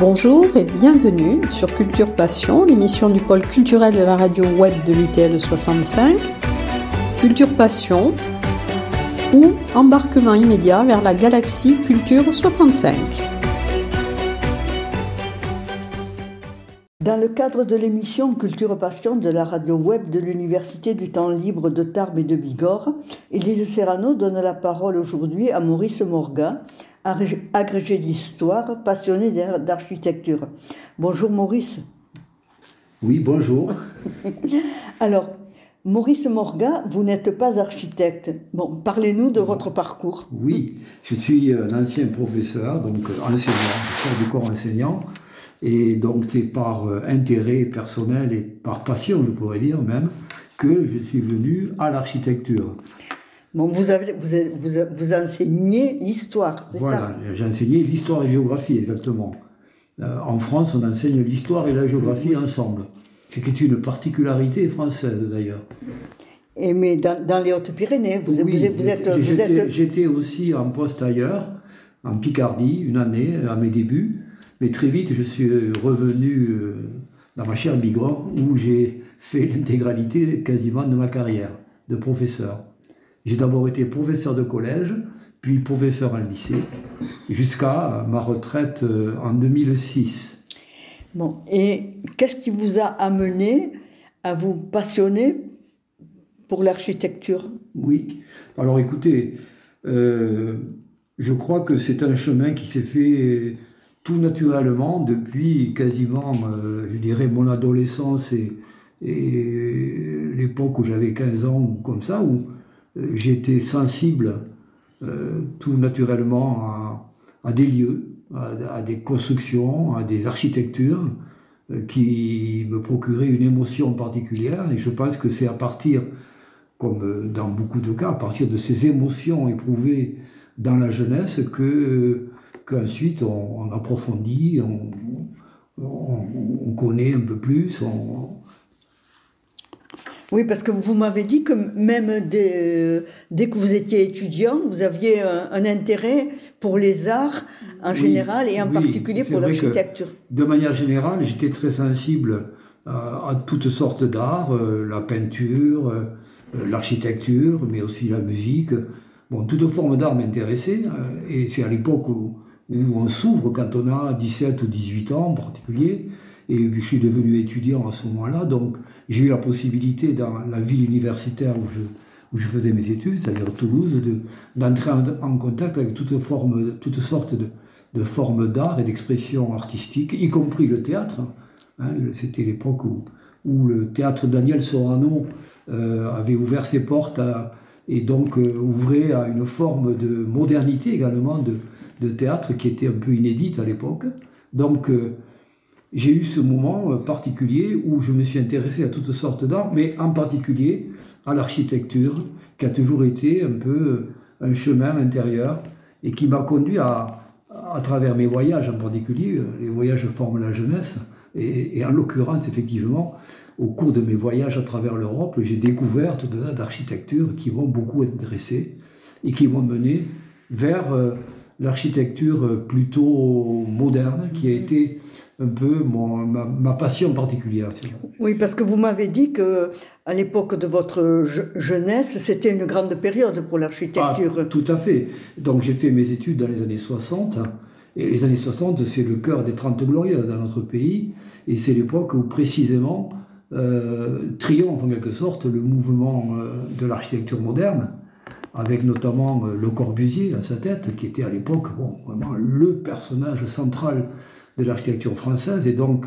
Bonjour et bienvenue sur Culture Passion, l'émission du pôle culturel de la radio web de l'UTL 65. Culture Passion ou embarquement immédiat vers la galaxie Culture 65. Dans le cadre de l'émission Culture Passion de la radio web de l'Université du temps libre de Tarbes et de Bigorre, Élise Serrano donne la parole aujourd'hui à Maurice Morgan, agrégé d'histoire, passionné d'architecture. Bonjour Maurice. Oui, bonjour. Alors, Maurice Morgan, vous n'êtes pas architecte. Bon, parlez-nous de votre parcours. Oui, je suis un ancien professeur, donc enseignant, chef du corps enseignant. Et donc c'est par euh, intérêt personnel et par passion, je pourrais dire même, que je suis venu à l'architecture. Bon, vous, avez, vous, vous, vous enseignez l'histoire, c'est ça? Voilà, j'ai enseigné l'histoire et la géographie, exactement. Euh, en France, on enseigne l'histoire et la géographie ensemble. Ce qui est une particularité française, d'ailleurs. Et mais dans, les Hautes-Pyrénées, vous, vous, êtes... J'étais aussi en poste ailleurs, en Picardie, une année, à mes débuts. Mais très vite, je suis revenu euh, dans ma chère Bigorre, où j'ai fait l'intégralité quasiment de ma carrière de professeur. J'ai d'abord été professeur de collège, puis professeur en lycée, jusqu'à ma retraite euh, en 2006. Bon, et qu'est-ce qui vous a amené à vous passionner pour l'architecture? Oui, alors écoutez, euh, je crois que c'est un chemin qui s'est fait tout naturellement depuis quasiment, euh, je dirais, mon adolescence et, et l'époque où j'avais 15 ans ou comme ça, où euh, j'étais sensible euh, tout naturellement à, des lieux, à, des constructions, à des architectures qui me procuraient une émotion particulière. Et je pense que c'est à partir, comme dans beaucoup de cas, à partir de ces émotions éprouvées dans la jeunesse que qu'ensuite on, approfondit, on, connaît un peu plus. Oui, parce que vous m'avez dit que même dès, dès, que vous étiez étudiant, vous aviez un, intérêt pour les arts en général et en particulier pour l'architecture. De manière générale, j'étais très sensible à, toutes sortes d'arts, euh, la peinture, euh, l'architecture, mais aussi la musique. Bon, toute forme d'art m'intéressait, euh, et c'est à l'époque où, où on s'ouvre quand on a 17 ou 18 ans en particulier. Et je suis devenu étudiant à ce moment-là, donc j'ai eu la possibilité dans la ville universitaire où je, où je faisais mes études, c'est-à-dire Toulouse, d'entrer en, contact avec toutes, formes, sortes de, de formes d'art et d'expression artistique, y compris le théâtre. Hein, c'était l'époque où, où, le théâtre Daniel Sorano euh, avait ouvert ses portes et donc euh, ouvrait à une forme de modernité également de, de théâtre qui était un peu inédite à l'époque. Donc euh, j'ai eu ce moment euh, particulier où je me suis intéressé à toutes sortes d'art, mais en particulier à l'architecture, qui a toujours été un peu euh, un chemin intérieur et qui m'a conduit à, à travers mes voyages en particulier, les voyages forment la jeunesse, et, en l'occurrence, effectivement, au cours de mes voyages à travers l'Europe, j'ai découvert tout tas d'architectures qui m'ont beaucoup intéressé et qui m'ont mené vers l'architecture plutôt moderne, qui a été un peu ma, passion particulière. Oui, parce que vous m'avez dit que à l'époque de votre jeunesse, c'était une grande période pour l'architecture. Ah, tout à fait. Donc j'ai fait mes études dans les années 60. Et les années 60, c'est le cœur des Trente Glorieuses dans notre pays. Et c'est l'époque où précisément euh, triomphe en quelque sorte le mouvement euh, de l'architecture moderne avec notamment euh, Le Corbusier à sa tête, qui était à l'époque bon, vraiment le personnage central de l'architecture française. Et donc,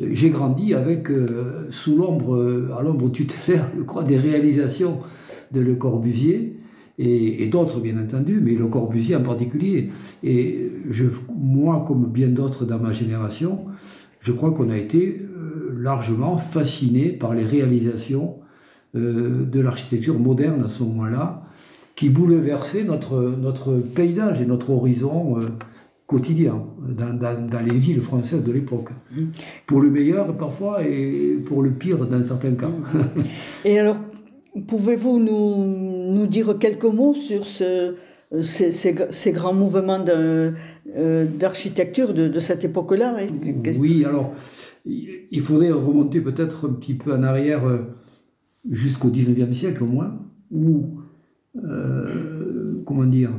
euh, j'ai grandi avec, euh, sous l'ombre, à l'ombre tutélaire, je crois, des réalisations de Le Corbusier et, d'autres, bien entendu, mais Le Corbusier en particulier. Et moi, comme bien d'autres dans ma génération, je crois qu'on a été largement fasciné par les réalisations de l'architecture moderne à ce moment-là qui bouleversait notre, notre paysage et notre horizon euh, quotidien dans, dans, les villes françaises de l'époque. Pour le meilleur parfois et pour le pire dans certains cas. Et alors, pouvez-vous nous, nous dire quelques mots sur ce, ces, grands mouvements d'architecture de, de, cette époque-là. Hein? Oui, alors il faudrait remonter peut-être un petit peu en arrière jusqu'au 19e siècle au moins, où, comment dire,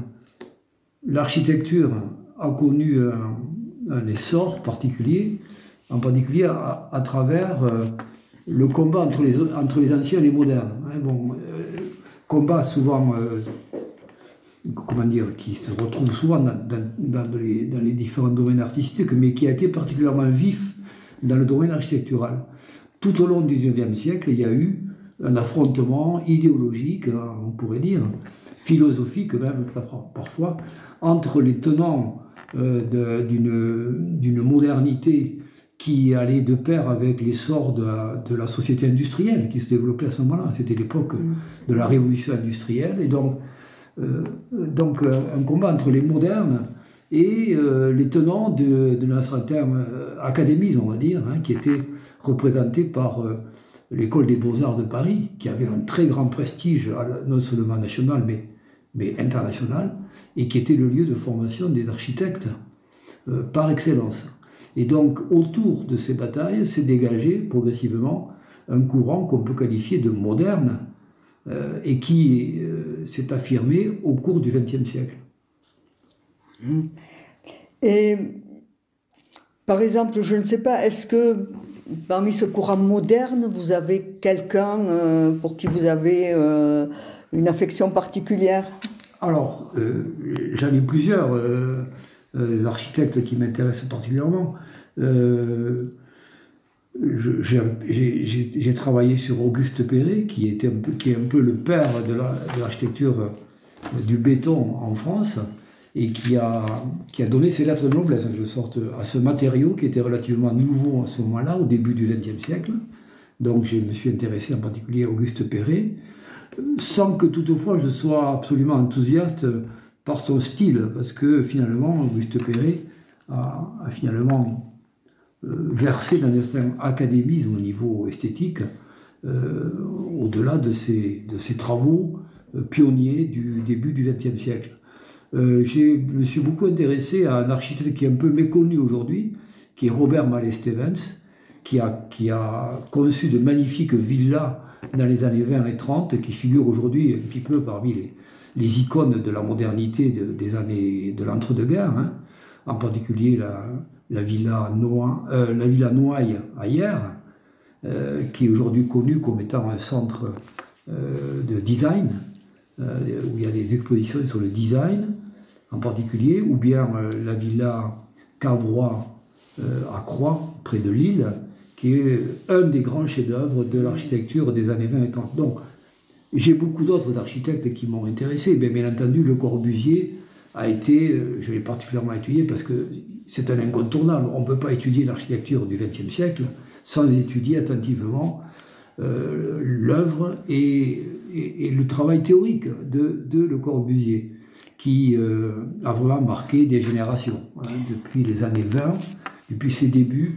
l'architecture a connu un, essor particulier, en particulier à, travers euh, le combat entre les, entre les anciens et les modernes. Hein, bon, euh, combat souvent, euh, comment dire, qui se retrouve souvent dans, dans, les, dans, les, différents domaines artistiques, mais qui a été particulièrement vif dans le domaine architectural. Tout au long du XIXe siècle, il y a eu un affrontement idéologique, on pourrait dire, philosophique même parfois, entre les tenants d'une modernité qui allait de pair avec l'essor de, de, la société industrielle qui se développait à ce moment-là. C'était l'époque de la révolution industrielle. Et donc, euh, donc euh, un combat entre les modernes et les tenants de, de un certain académisme, on va dire, hein, qui était représenté par l'école des beaux-arts de Paris, qui avait un très grand prestige, non seulement national, mais, mais international et qui était le lieu de formation des architectes euh, par excellence. Et donc, autour de ces batailles s'est dégagé progressivement un courant qu'on peut qualifier de moderne euh, et qui euh, s'est affirmé au cours du XXe siècle. Et par exemple, je ne sais pas, est-ce que parmi ce courant moderne, vous avez quelqu'un pour qui vous avez une affection particulière? Alors, euh, j'en ai plusieurs euh, euh, architectes qui m'intéressent particulièrement. j'ai travaillé sur Auguste Perret, qui, est un peu le père de l'architecture du béton en France, et qui a, donné ses lettres de noblesse, à ce matériau qui était relativement nouveau à ce moment-là, au début du XXe siècle. Donc je me suis intéressé en particulier à Auguste Perret sans que toutefois je sois absolument enthousiaste par son style, parce que finalement, Auguste Perret a, finalement euh, versé dans un certain académisme au niveau esthétique, euh, au-delà de ses, de travaux euh, pionniers du début du XXe siècle. je me suis beaucoup intéressé à un architecte qui est un peu méconnu aujourd'hui, qui est Robert Mallet Stevens, qui a, qui a conçu de magnifiques villas dans les années 20 et 30, qui figure aujourd'hui un petit peu parmi les, icônes de la modernité des années de l'entre-deux-guerres, hein. en particulier euh, la villa Noailles à Hier, euh, qui est aujourd'hui connue comme étant un centre euh, de design, où il y a des expositions sur le design en particulier, ou bien la villa Cavrois à Croix, près de Lille, qui est un des grands chefs-d'œuvre de l'architecture des années 20 et 30. Donc, j'ai beaucoup d'autres architectes qui m'ont intéressé. Mais bien entendu, Le Corbusier a été, euh, je l'ai particulièrement étudié parce que c'est un incontournable. On ne peut pas étudier l'architecture du XXe siècle sans étudier attentivement euh, l'œuvre et, le travail théorique de, Le Corbusier, qui euh, a vraiment marqué des générations. Hein, depuis les années 20, depuis ses débuts,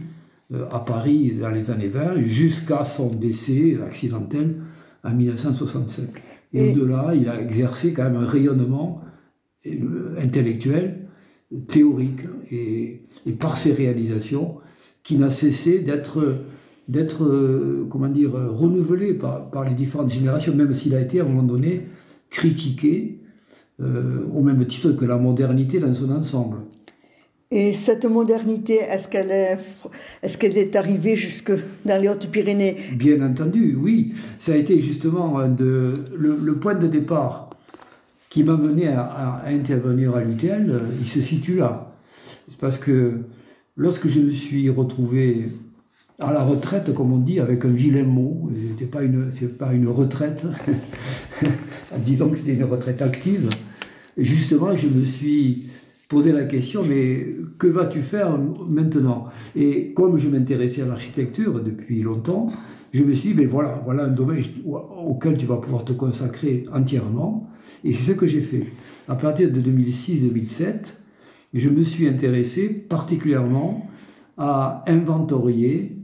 à Paris dans les années 20 jusqu'à son décès accidentel en 1965. Et, au-delà, il a exercé quand même un rayonnement euh, intellectuel, théorique, et, par ses réalisations, qui n'a cessé d'être d'être euh, comment dire renouvelé par, par, les différentes générations, même s'il a été à un moment donné critiqué au même titre que la modernité dans son ensemble. Et cette modernité, est-ce qu'elle est, arrivée jusque dans les Hautes-Pyrénées? Bien entendu, oui. Ça a été justement le, point de départ qui m'a mené à, intervenir à l'UTL, il se situe là. C'est parce que lorsque je me suis retrouvé à la retraite, comme on dit, avec un vilain mot, ce pas pas une retraite, disons que c'était une retraite active, justement, je me suis poser la question, mais que vas-tu faire maintenant? Et comme je m'intéressais à l'architecture depuis longtemps, je me suis dit, mais voilà, voilà un domaine auquel tu vas pouvoir te consacrer entièrement. Et c'est ce que j'ai fait. À partir de 2006-2007, je me suis intéressé particulièrement à inventorier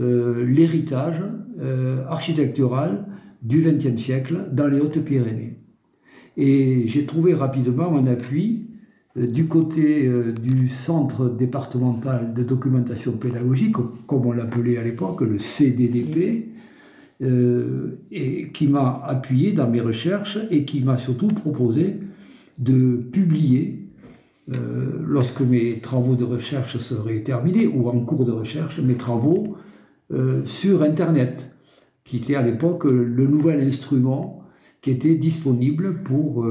euh, l'héritage euh, architectural du XXe siècle dans les Hautes-Pyrénées. Et j'ai trouvé rapidement un appui du côté euh, du Centre départemental de documentation pédagogique, comme on l'appelait à l'époque, le CDDP, euh, qui m'a appuyé dans mes recherches et qui m'a surtout proposé de publier, lorsque mes travaux de recherche seraient terminés, ou en cours de recherche, mes travaux sur Internet, qui était à l'époque le nouvel instrument qui était disponible pour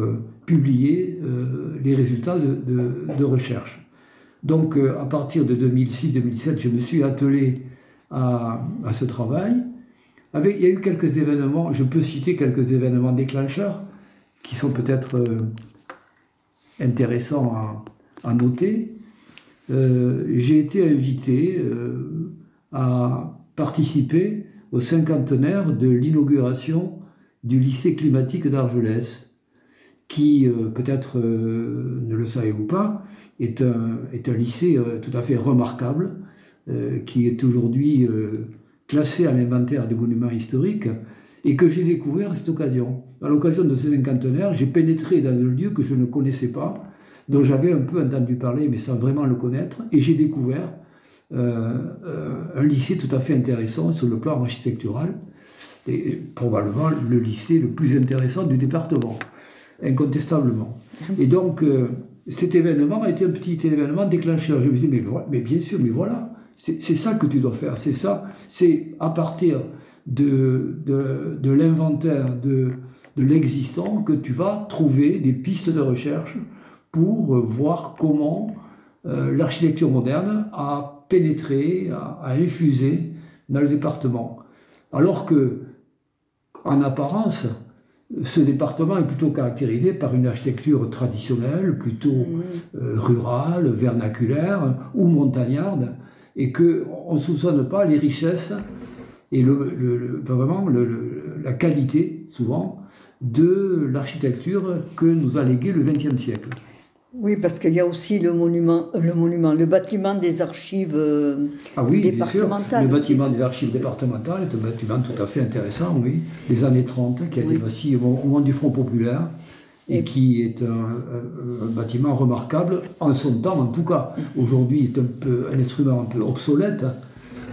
publier euh, les résultats de, recherche. Donc euh, à partir de 2006-2007, je me suis attelé à, ce travail. Il y a eu quelques événements, je peux citer quelques événements déclencheurs qui sont peut-être euh, intéressants à, noter. J'ai été invité à participer au cinquantenaire de l'inauguration du lycée climatique d'Argelès qui, euh, peut-être euh, ne le savez-vous pas, est un, est un lycée euh, tout à fait remarquable, qui est aujourd'hui classé à l'inventaire des monuments historiques, et que j'ai découvert à cette occasion. À l'occasion de ce cinquantenaire, j'ai pénétré dans un lieu que je ne connaissais pas, dont j'avais un peu entendu parler, mais sans vraiment le connaître, et j'ai découvert un lycée tout à fait intéressant sur le plan architectural, et probablement le lycée le plus intéressant du département incontestablement. Et donc, euh, cet événement a été un petit événement déclencheur. Je me disais, mais, mais bien sûr, mais voilà, c'est ça que tu dois faire, c'est ça, c'est à partir de, de, l'inventaire de, de l'existant que tu vas trouver des pistes de recherche pour voir comment euh, l'architecture moderne a pénétré, a, a, infusé dans le département. Alors que, en apparence, ce département est plutôt caractérisé par une architecture traditionnelle, plutôt mmh. euh, rurale, vernaculaire ou montagnarde, et qu'on ne soupçonne pas les richesses et le, vraiment la qualité, souvent, de l'architecture que nous a légué le XXe siècle. Oui, parce qu'il y a aussi le monument, le monument, le bâtiment des archives euh, ah oui, départementales. Le bâtiment des archives départementales est un bâtiment tout à fait intéressant, oui, des années 30, qui a été bâti au moment du Front populaire et, qui est un, bâtiment remarquable en son temps, en tout cas. Aujourd'hui, est un peu un instrument un peu obsolète,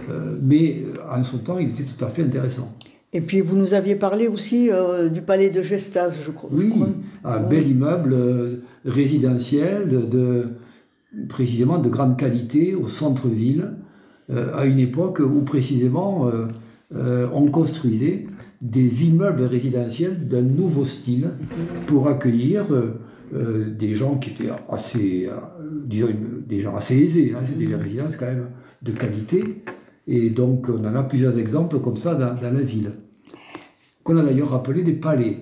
euh, mais euh, en son temps, il était tout à fait intéressant. Et puis vous nous aviez parlé aussi euh, du palais de Gestas, je crois. Oui, un bel immeuble euh, résidentiel de, précisément de grande qualité au centre-ville, euh, à une époque où précisément on construisait des immeubles résidentiels d'un nouveau style pour accueillir des gens qui étaient assez, disons, des gens assez aisés. Hein, C'était des résidences quand même de qualité. Et donc, on en a plusieurs exemples comme ça dans, la ville. Qu'on a d'ailleurs appelé des palais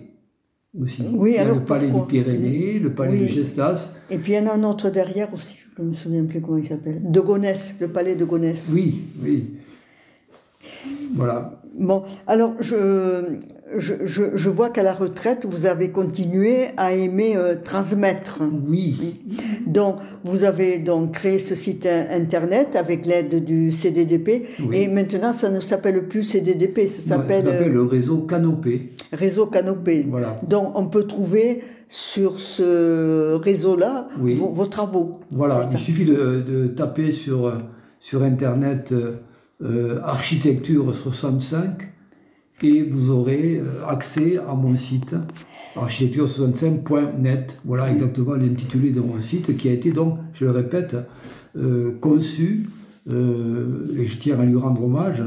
aussi. Oui, alors le palais du Pyrénées, le palais de Gestas. Et puis il y en a un autre derrière aussi, je ne me souviens plus comment il s'appelle. De Gonesse, le palais de Gonesse. Oui, oui. Voilà. Bon, alors je, je, vois qu'à la retraite, vous avez continué à aimer euh, transmettre. Oui. Donc, vous avez donc créé ce site internet avec l'aide du CDDP. Et maintenant, ça ne s'appelle plus CDDP, ça s'appelle. Euh, le réseau Canopé. Réseau Canopé. Voilà. Donc, on peut trouver sur ce réseau-là vos, travaux. Voilà, il suffit de, taper sur, sur internet. Euh, architecture 65 et vous aurez euh, accès à mon site architecture65.net. Voilà exactement l'intitulé de mon site qui a été donc, je le répète, euh, conçu, et je tiens à lui rendre hommage,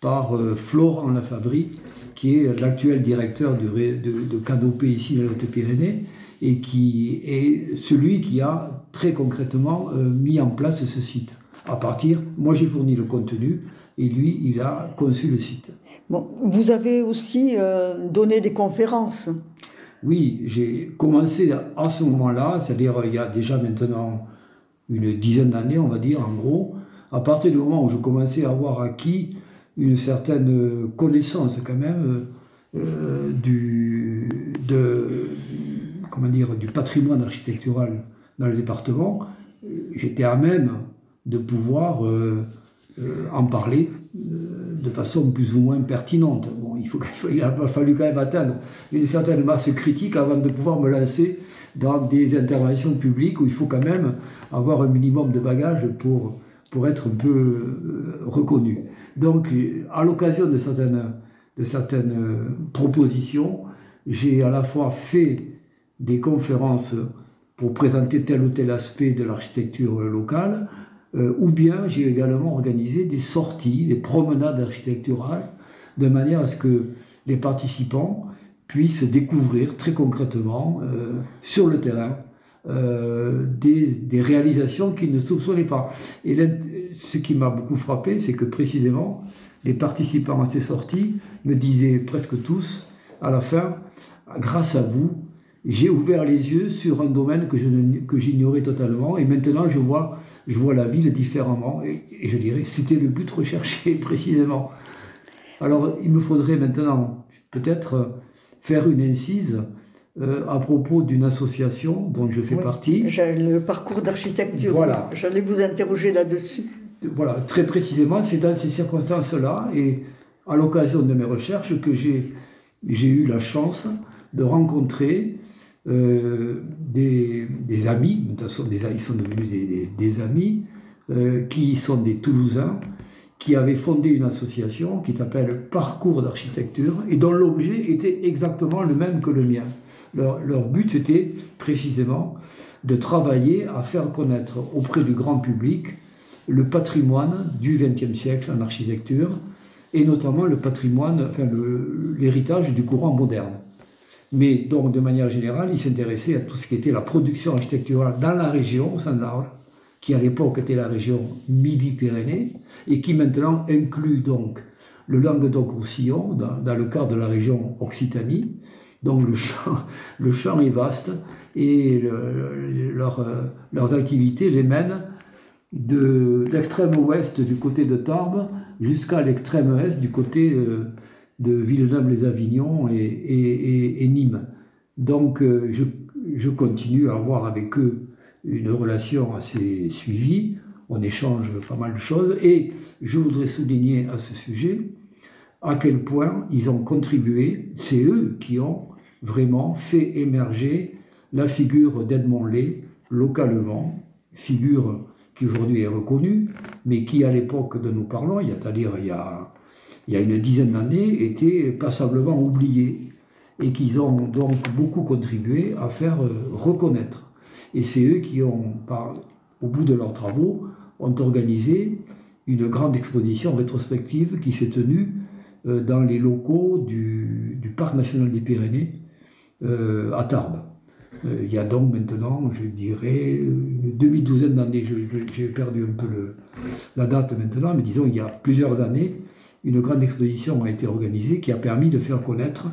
par Florent Lafabrie, qui est l'actuel directeur de, de, ici dans les Hautes-Pyrénées, et qui est celui qui a très concrètement mis en place ce site à partir, moi j'ai fourni le contenu et lui il a conçu le site. Vous avez aussi euh, donné des conférences. Oui, j'ai commencé à ce moment-là, c'est-à-dire il y a déjà maintenant une dizaine d'années, on va dire en gros, à partir du moment où je commençais à avoir acquis une certaine connaissance quand même euh, du, comment dire, du patrimoine architectural dans le département, j'étais à même de pouvoir euh, en parler de façon plus ou moins pertinente. Bon, il il, a fallu quand même atteindre une certaine masse critique avant de pouvoir me lancer dans des interventions publiques où il faut quand même avoir un minimum de bagages pour, pour être un peu euh, reconnu. Donc, à l'occasion de certaines, de certaines euh, propositions, j'ai à la fois fait des conférences pour présenter tel ou tel aspect de l'architecture locale, euh, ou bien j'ai également organisé des sorties, des promenades architecturales, de manière à ce que les participants puissent découvrir très concrètement euh, sur le terrain euh, des, réalisations qu'ils ne soupçonnaient pas. Et ce qui m'a beaucoup frappé, c'est que précisément, les participants à ces sorties me disaient presque tous, à la fin, grâce à vous, j'ai ouvert les yeux sur un domaine que j'ignorais totalement et maintenant je vois, je vois la ville différemment et, je dirais c'était le but recherché précisément. Alors il me faudrait maintenant peut-être faire une incise euh, à propos d'une association dont je fais partie. Le parcours d'architecture. Voilà. J'allais vous interroger là-dessus. Voilà, très précisément, c'est dans ces circonstances-là et à l'occasion de mes recherches que j'ai eu la chance de rencontrer euh, des, amis, ils sont devenus des, amis, euh, qui sont des Toulousains, qui avaient fondé une association qui s'appelle Parcours d'architecture et dont l'objet était exactement le même que le mien. Leur, but, c'était précisément de travailler à faire connaître auprès du grand public le patrimoine du XXe siècle en architecture, et notamment le patrimoine, l'héritage du courant moderne. Mais donc, de manière générale, il s'intéressait à tout ce qui était la production architecturale dans la région, de l'Arles, qui à l'époque était la région Midi-Pyrénées, et qui maintenant inclut donc le Languedoc-Roussillon dans, le cadre de la région Occitanie. Donc le champ, le champ est vaste et leurs activités les mènent de l'extrême ouest du côté de Tarbes jusqu'à l'extrême est du côté euh, de Villeneuve-les-Avignon et, Nîmes. Donc euh, je, continue à avoir avec eux une relation assez suivie, on échange pas mal de choses, et je voudrais souligner à ce sujet à quel point ils ont contribué, c'est eux qui ont vraiment fait émerger la figure d'Edmond Lay localement, figure qui aujourd'hui est reconnue, mais qui à l'époque de nous parlons, c'est-à-dire il y a il y a une dizaine d'années, étaient passablement oubliés et qu'ils ont donc beaucoup contribué à faire euh, reconnaître. Et c'est eux qui ont, au bout de leurs travaux, ont organisé une grande exposition rétrospective qui s'est tenue euh, dans les locaux du, Parc national des Pyrénées euh, à Tarbes. il y a donc maintenant, je dirais, une demi-douzaine d'années, j'ai perdu un peu la date maintenant, mais disons, il y a plusieurs années, une grande exposition a été organisée qui a permis de faire connaître,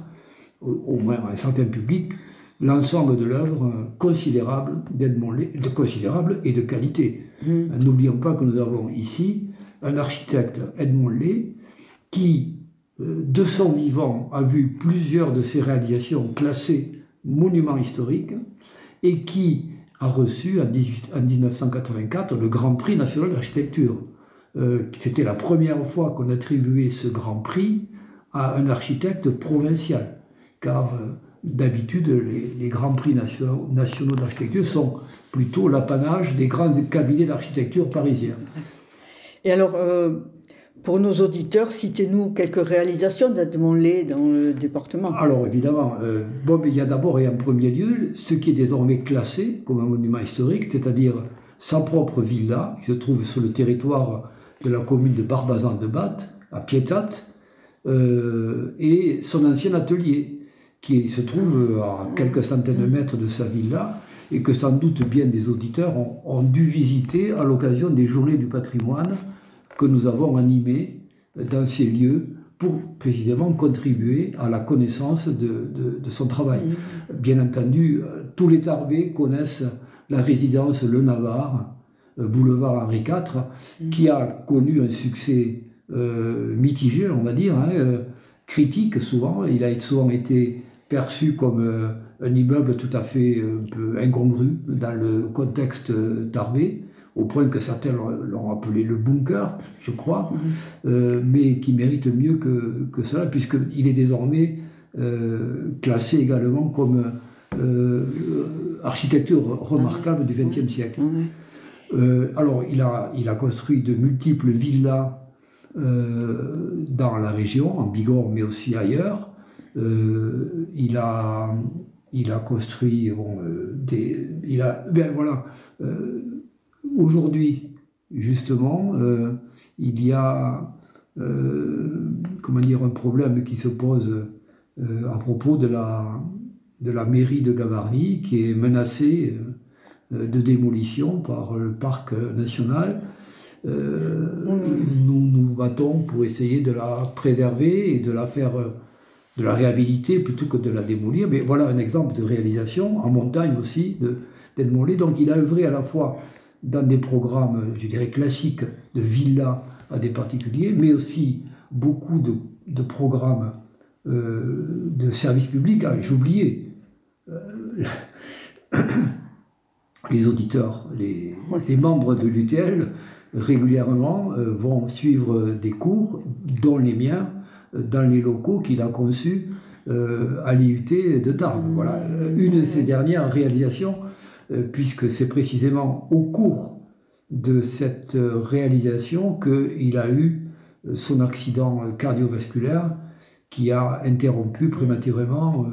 au, moins à un certain public, l'ensemble de l'œuvre considérable d'Edmond de considérable et de qualité. Mmh. N'oublions pas que nous avons ici un architecte, Edmond Lay, qui, euh, de son vivant, a vu plusieurs de ses réalisations classées monuments historiques et qui a reçu en, 18, en 1984 le Grand Prix national d'architecture. Euh, c'était la première fois qu'on attribuait ce grand prix à un architecte provincial, car euh, d'habitude les, grands prix nationaux, d'architecture sont plutôt l'apanage des grands cabinets d'architecture parisiens. Et alors, euh, pour nos auditeurs, citez-nous quelques réalisations d'Edmond Lay dans le département. Alors évidemment, bon, il y a d'abord et en premier lieu ce qui est désormais classé comme un monument historique, c'est-à-dire sa propre villa, qui se trouve sur le territoire de la commune de Barbazan de Batte, à Pietat, euh, et son ancien atelier, qui se trouve à quelques centaines de mètres de sa villa, et que sans doute bien des auditeurs ont, dû visiter à l'occasion des journées du patrimoine que nous avons animées dans ces lieux pour précisément contribuer à la connaissance de, son travail. Bien entendu, tous les Tarbés connaissent la résidence Le Navarre, euh, boulevard Henri IV, mm. qui a connu un succès euh, mitigé, on va dire, hein, euh, critique souvent. Il a souvent été perçu comme un immeuble tout à fait un peu incongru dans le contexte tarbé, au point que certains l'ont appelé le bunker, je crois, mhm. mais qui mérite mieux que, que cela, puisqu'il est désormais classé également comme architecture remarquable du XXe siècle. Alors, il a, construit de multiples villas dans la région, en Bigorre, mais aussi ailleurs. il a il a construit euh, des. Il a, ben voilà, euh, aujourd'hui, justement, euh, il y a comment un problème qui se pose à propos de la, de la mairie de Gavarnie qui est menacée de démolition par le parc national. Mmh. Nous nous battons pour essayer de la préserver et de la faire de la réhabiliter plutôt que de la démolir. Mais voilà un exemple de réalisation, en montagne aussi, de, démolir. Donc il a œuvré à la fois dans des programmes, je dirais, classiques de villas à des particuliers, mais aussi beaucoup de, programmes euh, de services publics. Ah, J'oubliais. Euh, les auditeurs, les, membres de l'UTL régulièrement euh, vont suivre des cours, dont les miens, dans les locaux qu'il a conçus euh, à l'IUT de Tarbes. Voilà, une de ses dernières réalisations, euh, puisque c'est précisément au cours de cette réalisation qu'il a eu son accident cardiovasculaire qui a interrompu prématurément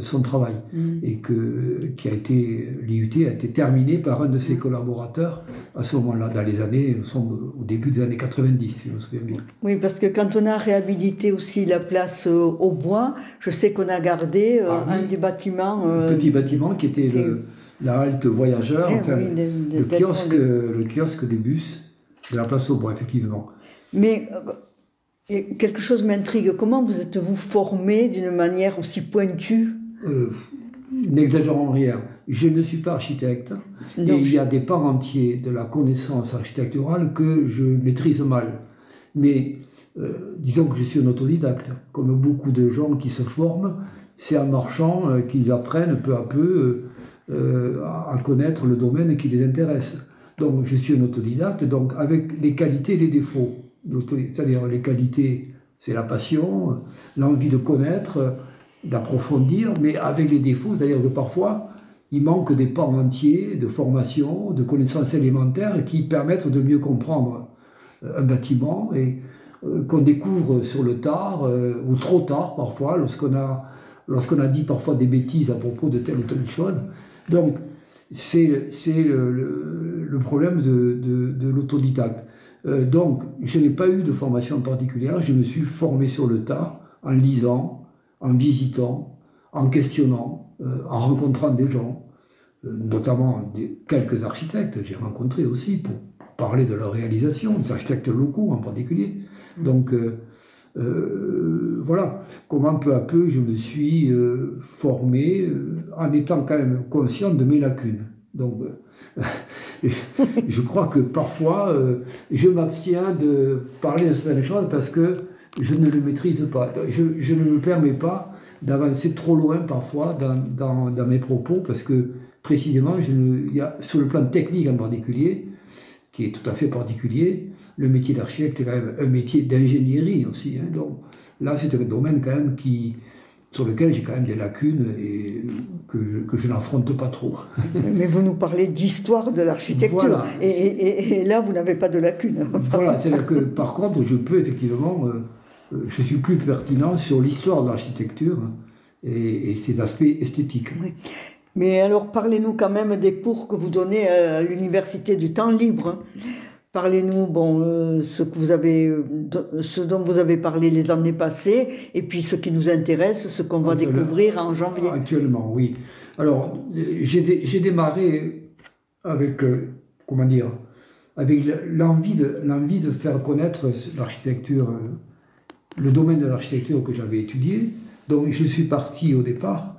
son travail mm. et que qui a été l'IUT a été terminé par un de ses collaborateurs à ce moment-là dans les années nous sommes au début des années 90 si je me souviens bien. Oui parce que quand on a réhabilité aussi la place euh, au bois je sais qu'on a gardé euh, ah un des bâtiments un petit bâtiment qui était la halte voyageur enfin, le kiosque le kiosque des bus de la place au bois effectivement. Mais et quelque chose m'intrigue. Comment vous êtes-vous formé d'une manière aussi pointue? Euh, N'exagérons rien. Je ne suis pas architecte et il y a des pans entiers de la connaissance architecturale que je maîtrise mal. Mais euh, disons que je suis un autodidacte. Comme beaucoup de gens qui se forment, c'est en marchant euh, qu'ils apprennent peu à peu à connaître le domaine qui les intéresse. Donc je suis un autodidacte, donc avec les qualités et les défauts c'est-à-dire les qualités, c'est la passion, l'envie de connaître, d'approfondir, mais avec les défauts, c'est-à-dire que parfois, il manque des pans entiers de formation, de connaissances élémentaires qui permettent de mieux comprendre euh, un bâtiment et euh, qu'on découvre sur le tard, euh, ou trop tard parfois, lorsqu'on a, lorsqu'on a dit parfois des bêtises à propos de telle ou telle chose. Donc, c'est, le, le, problème de, de l'autodidacte. Euh, donc, je n'ai pas eu de formation particulière, je me suis formé sur le tas, en lisant, en visitant, en questionnant, euh, en rencontrant des gens, euh, notamment quelques architectes, j'ai rencontré aussi pour, parler de leur réalisation, des architectes locaux en particulier. Mmh. Donc, voilà comment peu à peu je me suis formé en étant quand même conscient de mes lacunes. Donc, je crois que parfois, euh, je m'abstiens de parler de certaines choses parce que je ne le maîtrise pas. Je, ne me permets pas d'avancer trop loin parfois dans, mes propos parce que précisément, sur le plan technique en particulier, qui est tout à fait particulier, le métier d'architecte est quand même un métier d'ingénierie aussi. Hein. donc là, c'est un domaine quand même qui, sur lequel j'ai quand même des lacunes et que je, n'affronte pas trop. Mais vous nous parlez d'histoire de l'architecture et, là vous n'avez pas de lacunes. voilà, c'est là que par contre je peux effectivement, euh, euh, je suis plus pertinent sur l'histoire de l'architecture et, ses aspects esthétiques. Mais alors parlez-nous quand même des cours que vous donnez à l'université du temps libre. Parlez-nous, bon, euh, ce que vous avez, euh, ce dont vous avez parlé les années passées, et puis ce qui nous intéresse, ce qu'on va découvrir en janvier. Actuellement, oui. Alors, j'ai démarré avec, euh, comment dire, avec l'envie de, l'envie de faire connaître l'architecture, le domaine de l'architecture que j'avais étudié. Donc, je suis parti au départ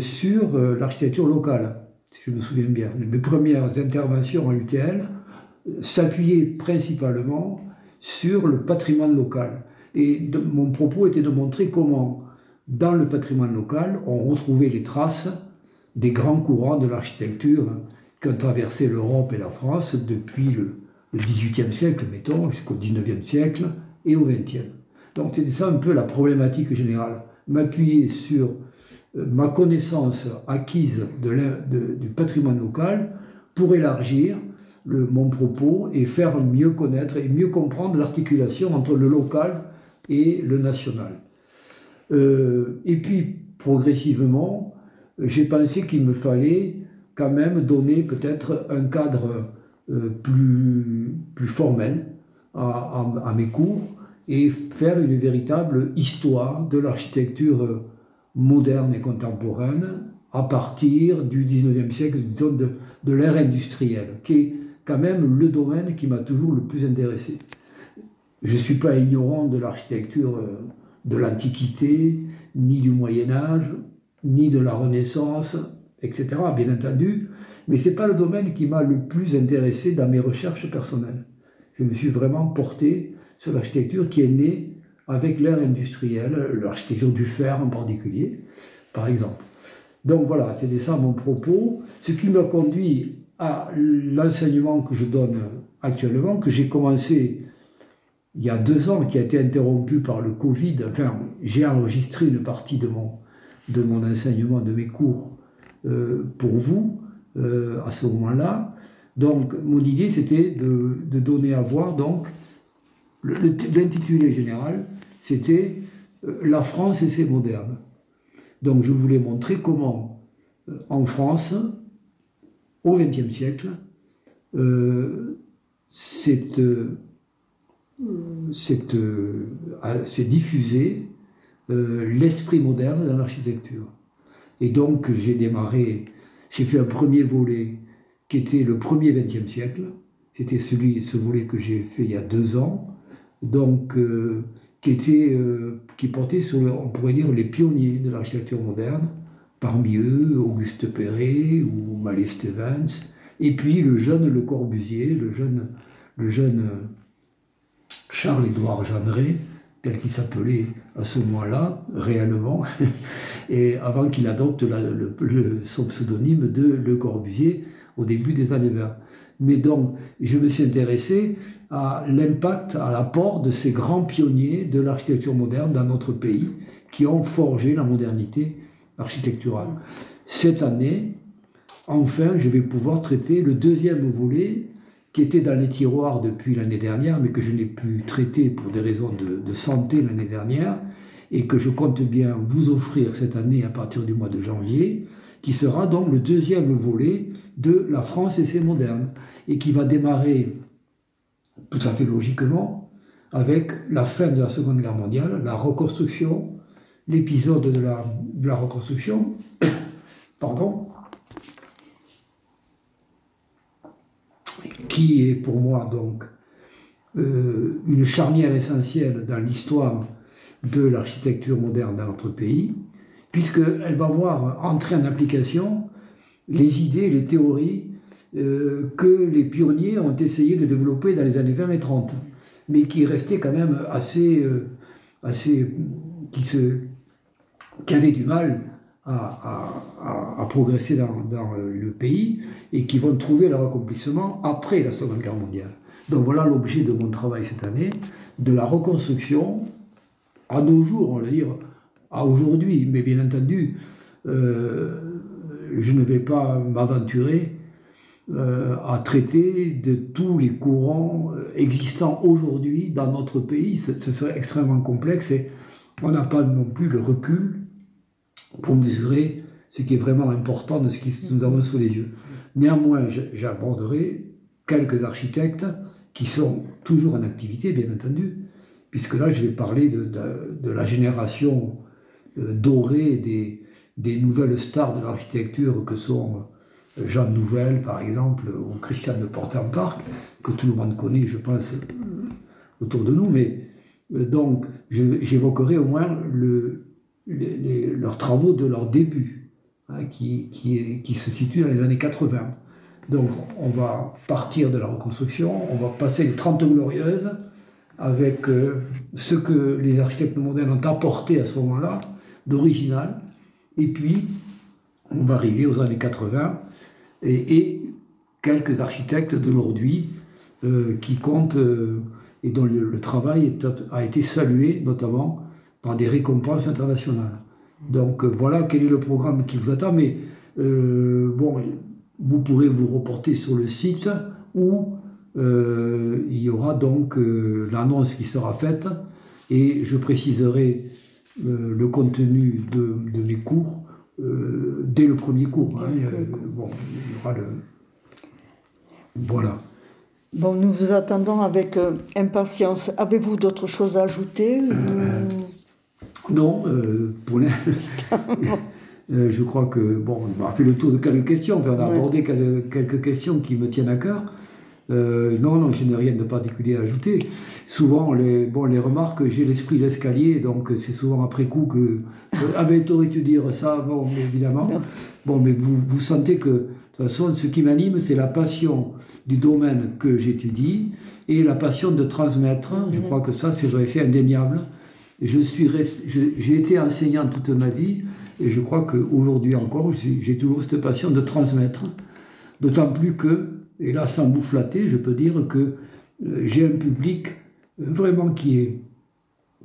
sur l'architecture locale, si je me souviens bien. Mes premières interventions à UTL s'appuyer principalement sur le patrimoine local. Et mon propos était de montrer comment, dans le patrimoine local, on retrouvait les traces des grands courants de l'architecture qui ont traversé l'Europe et la France depuis le, XVIIIe siècle, mettons, jusqu'au XIXe siècle et au XXe. Donc c'est ça un peu la problématique générale. M'appuyer sur euh, ma connaissance acquise du patrimoine local pour élargir mon propos et faire mieux connaître et mieux comprendre l'articulation entre le local et le national. Euh, et puis, progressivement, j'ai pensé qu'il me fallait quand même donner peut-être un cadre euh, plus, plus formel à, mes cours et faire une véritable histoire de l'architecture moderne et contemporaine à partir du 19e siècle, disons de, de l'ère industrielle, qui est quand même le domaine qui m'a toujours le plus intéressé. Je ne suis pas ignorant de l'architecture euh, de l'Antiquité, ni du Moyen Âge, ni de la Renaissance, etc., bien entendu, mais ce n'est pas le domaine qui m'a le plus intéressé dans mes recherches personnelles. Je me suis vraiment porté sur l'architecture qui est née avec l'ère industrielle, l'architecture du fer en particulier, par exemple. Donc voilà, c'était ça mon propos, ce qui m'a conduit à l'enseignement que je donne actuellement, que j'ai commencé il y a deux ans, qui a été interrompu par le Covid. Enfin, j'ai enregistré une partie de mon, de mon enseignement, de mes cours euh, pour vous euh, à ce moment-là. Donc, mon idée, c'était de, de, donner à voir, donc, l'intitulé général, c'était euh, La France et ses modernes. Donc, je voulais montrer comment, en France, au XXe siècle, cette s'est diffusé euh, l'esprit moderne dans l'architecture. Et donc j'ai démarré, j'ai fait un premier volet qui était le premier XXe siècle. C'était celui, ce volet que j'ai fait il y a deux ans, donc euh, qui était, euh, qui portait sur, on pourrait dire, les pionniers de l'architecture moderne. Parmi eux, Auguste Perret ou Malé Stevens, et puis le jeune Le Corbusier, le jeune, le jeune Charles-Édouard Jeanneret, tel qu'il s'appelait à ce moment-là, réellement, et avant qu'il adopte son pseudonyme de Le Corbusier au début des années 20. Mais donc, je me suis intéressé à l'impact, à l'apport de ces grands pionniers de l'architecture moderne dans notre pays, qui ont forgé la modernité architecturale. Cette année, enfin, je vais pouvoir traiter le deuxième volet qui était dans les tiroirs depuis l'année dernière, mais que je n'ai pu traiter pour des raisons de, santé l'année dernière, et que je compte bien vous offrir cette année à partir du mois de janvier, qui sera donc le deuxième volet de La France et ses modernes, et qui va démarrer tout à fait logiquement avec la fin de la Seconde Guerre mondiale, la reconstruction, l'épisode de la, reconstruction, pardon, qui est pour moi donc euh, une charnière essentielle dans l'histoire de l'architecture moderne dans notre pays, puisqu'elle va voir entrer en application les idées, les théories euh, que les pionniers ont essayé de développer dans les années 20 et 30, mais qui restaient quand même assez, euh, assez qui, se, qui avaient du mal à, progresser dans, le pays et qui vont trouver leur accomplissement après la Seconde Guerre mondiale. Donc voilà l'objet de mon travail cette année, de la reconstruction à nos jours, on va dire, à aujourd'hui, mais bien entendu, euh, je ne vais pas m'aventurer euh, à traiter de tous les courants euh, existants aujourd'hui dans notre pays. Ce, ce serait extrêmement complexe et on n'a pas non plus le recul pour mesurer ce qui est vraiment important de ce que nous avons sous les yeux. Néanmoins, j'aborderai quelques architectes qui sont toujours en activité, bien entendu, puisque là, je vais parler de, de, la génération euh, dorée des, des, nouvelles stars de l'architecture que sont euh, Jean Nouvel, par exemple, ou Christian de Portenpark, que tout le monde connaît, je pense, autour de nous. Mais euh, donc, j'évoquerai au moins le, leurs travaux de leur début, hein, qui, qui, se situent dans les années 80. Donc on va partir de la reconstruction, on va passer les 30 glorieuses avec euh, ce que les architectes modernes ont apporté à ce moment-là, d'original, et puis on va arriver aux années 80, et, et quelques architectes d'aujourd'hui qui comptent et dont le, travail a été salué notamment par des récompenses internationales. Donc voilà quel est le programme qui vous attend. Mais bon, vous pourrez vous reporter sur le site où il y aura donc l'annonce qui sera faite et je préciserai euh, le contenu de, mes cours euh, dès le premier cours. Hein. Euh, bon, il y aura le... Voilà. Bon, nous vous attendons avec impatience. Avez-vous d'autres choses à ajouter? Non, pour l'instant. je crois que, bon, on a fait le tour de quelques questions, on a abordé quelques questions qui me tiennent à cœur. Euh, non, non, je n'ai rien de particulier à ajouter. Souvent, les, bon, les remarques, j'ai l'esprit l'escalier, donc c'est souvent après coup que. Ah ben, t'aurais dû dire ça, bon, évidemment. Bon, mais vous, vous sentez que, de toute façon, ce qui m'anime, c'est la passion du domaine que j'étudie et la passion de transmettre. Je crois que ça, c'est indéniable. Je suis j'ai été enseignant toute ma vie et je crois qu'aujourd'hui encore, j'ai toujours cette passion de transmettre. D'autant plus que et là, sans vous flatter, je peux dire que euh, j'ai un public euh, vraiment qui est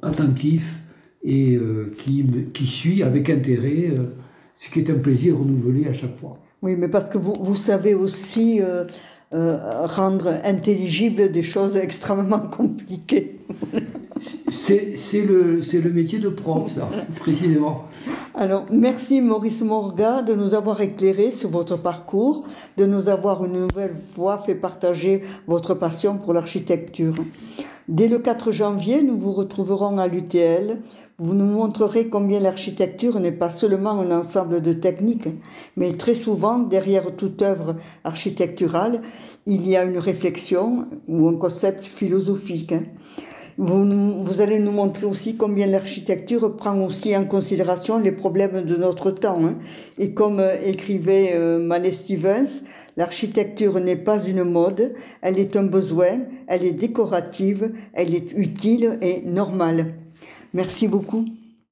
attentif et euh, qui, qui suit avec intérêt, ce qui est un plaisir renouvelé à chaque fois. Oui, mais parce que vous, vous savez aussi rendre intelligibles des choses extrêmement compliquées. C'est le, le métier de prof, ça, précisément. Alors, merci Maurice Morga de nous avoir éclairé sur votre parcours, de nous avoir une nouvelle fois fait partager votre passion pour l'architecture. Dès le 4 janvier, nous vous retrouverons à l'UTL. Vous nous montrerez combien l'architecture n'est pas seulement un ensemble de techniques, mais très souvent, derrière toute œuvre architecturale, il y a une réflexion ou un concept philosophique. Vous, allez nous montrer aussi combien l'architecture prend aussi en considération les problèmes de notre temps. Hein. Et comme euh, écrivait euh, Stevens, l'architecture n'est pas une mode, elle est un besoin, elle est décorative, elle est utile et normale. Merci beaucoup.